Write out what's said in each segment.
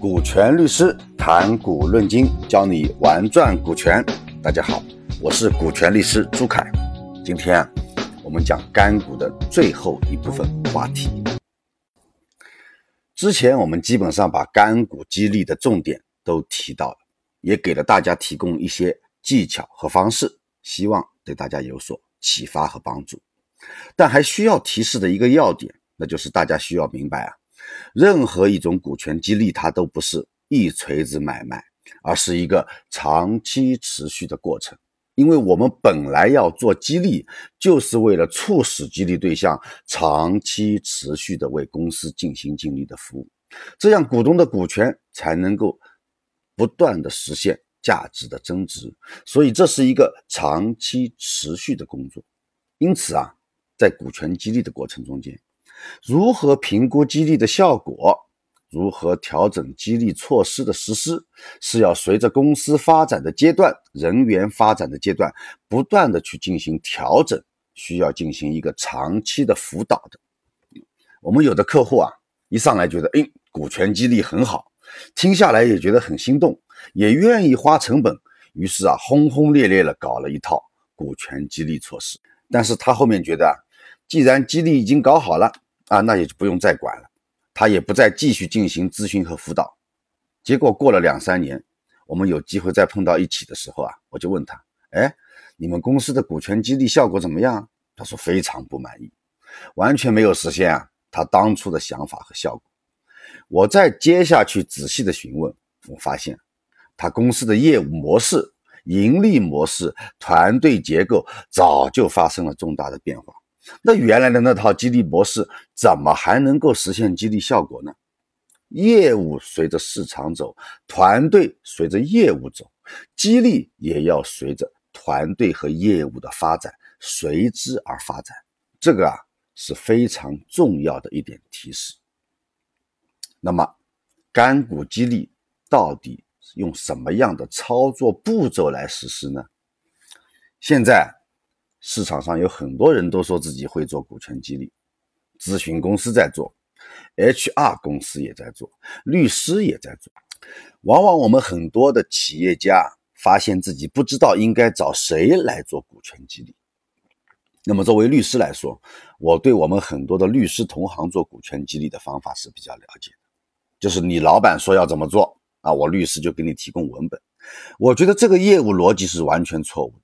股权律师谈股论金，教你玩转股权。大家好，我是股权律师朱凯。今天啊，我们讲干股的最后一部分话题。之前我们基本上把干股激励的重点都提到了，也给了大家提供一些技巧和方式，希望对大家有所启发和帮助。但还需要提示的一个要点，那就是大家需要明白啊，任何一种股权激励，它都不是一锤子买卖，而是一个长期持续的过程。因为我们本来要做激励，就是为了促使激励对象长期持续的为公司尽心尽力的服务，这样股东的股权才能够不断的实现价值的增值。所以这是一个长期持续的工作。因此啊。在股权激励的过程中间，如何评估激励的效果，如何调整激励措施的实施，是要随着公司发展的阶段、人员发展的阶段，不断的去进行调整，需要进行一个长期的辅导的。我们有的客户啊，一上来觉得，哎，股权激励很好，听下来也觉得很心动，也愿意花成本，于是啊，轰轰烈烈的搞了一套股权激励措施。但是他后面觉得啊，既然激励已经搞好了啊，那也就不用再管了，他也不再继续进行咨询和辅导。结果过了两三年，我们有机会再碰到一起的时候啊，我就问他，哎，你们公司的股权激励效果怎么样？他说非常不满意，完全没有实现啊他当初的想法和效果。我再接下去仔细的询问，我发现他公司的业务模式。盈利模式、团队结构早就发生了重大的变化，那原来的那套激励模式怎么还能够实现激励效果呢？业务随着市场走，团队随着业务走，激励也要随着团队和业务的发展随之而发展。这个啊是非常重要的一点提示。那么，干股激励到底？用什么样的操作步骤来实施呢？现在市场上有很多人都说自己会做股权激励，咨询公司在做，HR 公司也在做，律师也在做。往往我们很多的企业家发现自己不知道应该找谁来做股权激励。那么作为律师来说，我对我们很多的律师同行做股权激励的方法是比较了解的，就是你老板说要怎么做。啊，我律师就给你提供文本，我觉得这个业务逻辑是完全错误的。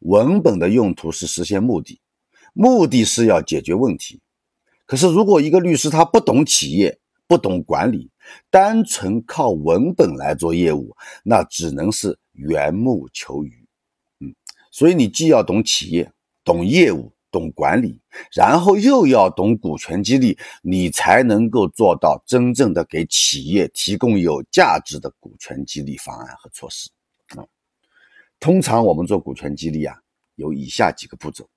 文本的用途是实现目的，目的是要解决问题。可是如果一个律师他不懂企业，不懂管理，单纯靠文本来做业务，那只能是缘木求鱼。嗯，所以你既要懂企业，懂业务。懂管理，然后又要懂股权激励，你才能够做到真正的给企业提供有价值的股权激励方案和措施。通常我们做股权激励啊，有以下几个步骤。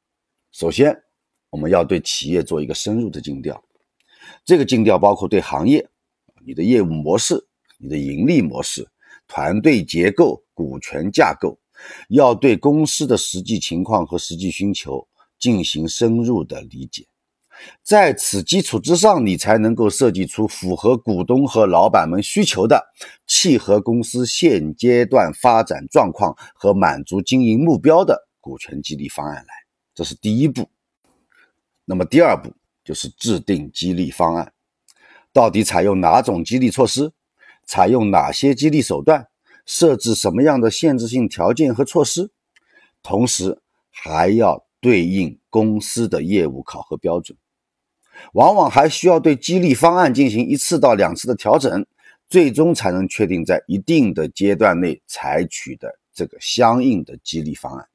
首先，我们要对企业做一个深入的尽调，这个尽调包括对行业、你的业务模式、你的盈利模式、团队结构、股权架构，要对公司的实际情况和实际需求。进行深入的理解，在此基础之上，你才能够设计出符合股东和老板们需求的、契合公司现阶段发展状况和满足经营目标的股权激励方案来。这是第一步。那么第二步就是制定激励方案，到底采用哪种激励措施，采用哪些激励手段，设置什么样的限制性条件和措施，同时还要。对应公司的业务考核标准，往往还需要对激励方案进行一次到两次的调整，最终才能确定在一定的阶段内采取的这个相应的激励方案。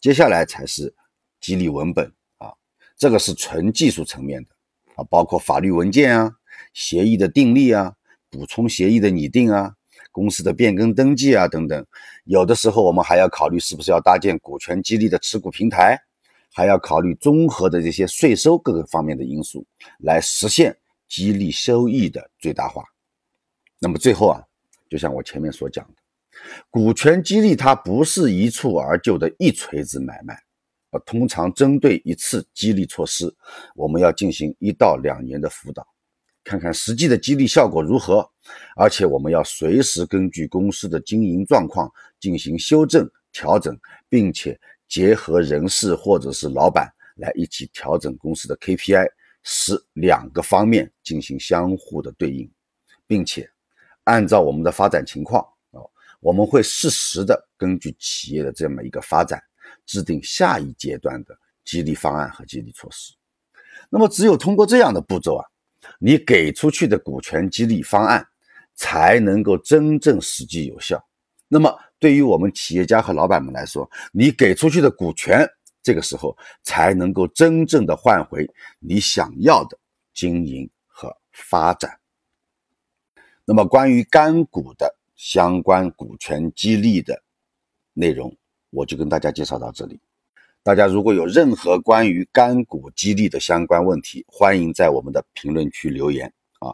接下来才是激励文本啊，这个是纯技术层面的啊，包括法律文件啊、协议的订立啊、补充协议的拟定啊。公司的变更登记啊，等等，有的时候我们还要考虑是不是要搭建股权激励的持股平台，还要考虑综合的这些税收各个方面的因素，来实现激励收益的最大化。那么最后啊，就像我前面所讲的，股权激励它不是一蹴而就的一锤子买卖，啊，通常针对一次激励措施，我们要进行一到两年的辅导。看看实际的激励效果如何，而且我们要随时根据公司的经营状况进行修正调整，并且结合人事或者是老板来一起调整公司的 KPI，使两个方面进行相互的对应，并且按照我们的发展情况啊，我们会适时的根据企业的这么一个发展，制定下一阶段的激励方案和激励措施。那么，只有通过这样的步骤啊，你给出去的股权激励方案才能够真正实际有效。那么，对于我们企业家和老板们来说，你给出去的股权，这个时候才能够真正的换回你想要的经营和发展。那么，关于干股的相关股权激励的内容，我就跟大家介绍到这里。大家如果有任何关于干股激励的相关问题，欢迎在我们的评论区留言啊！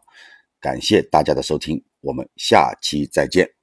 感谢大家的收听，我们下期再见。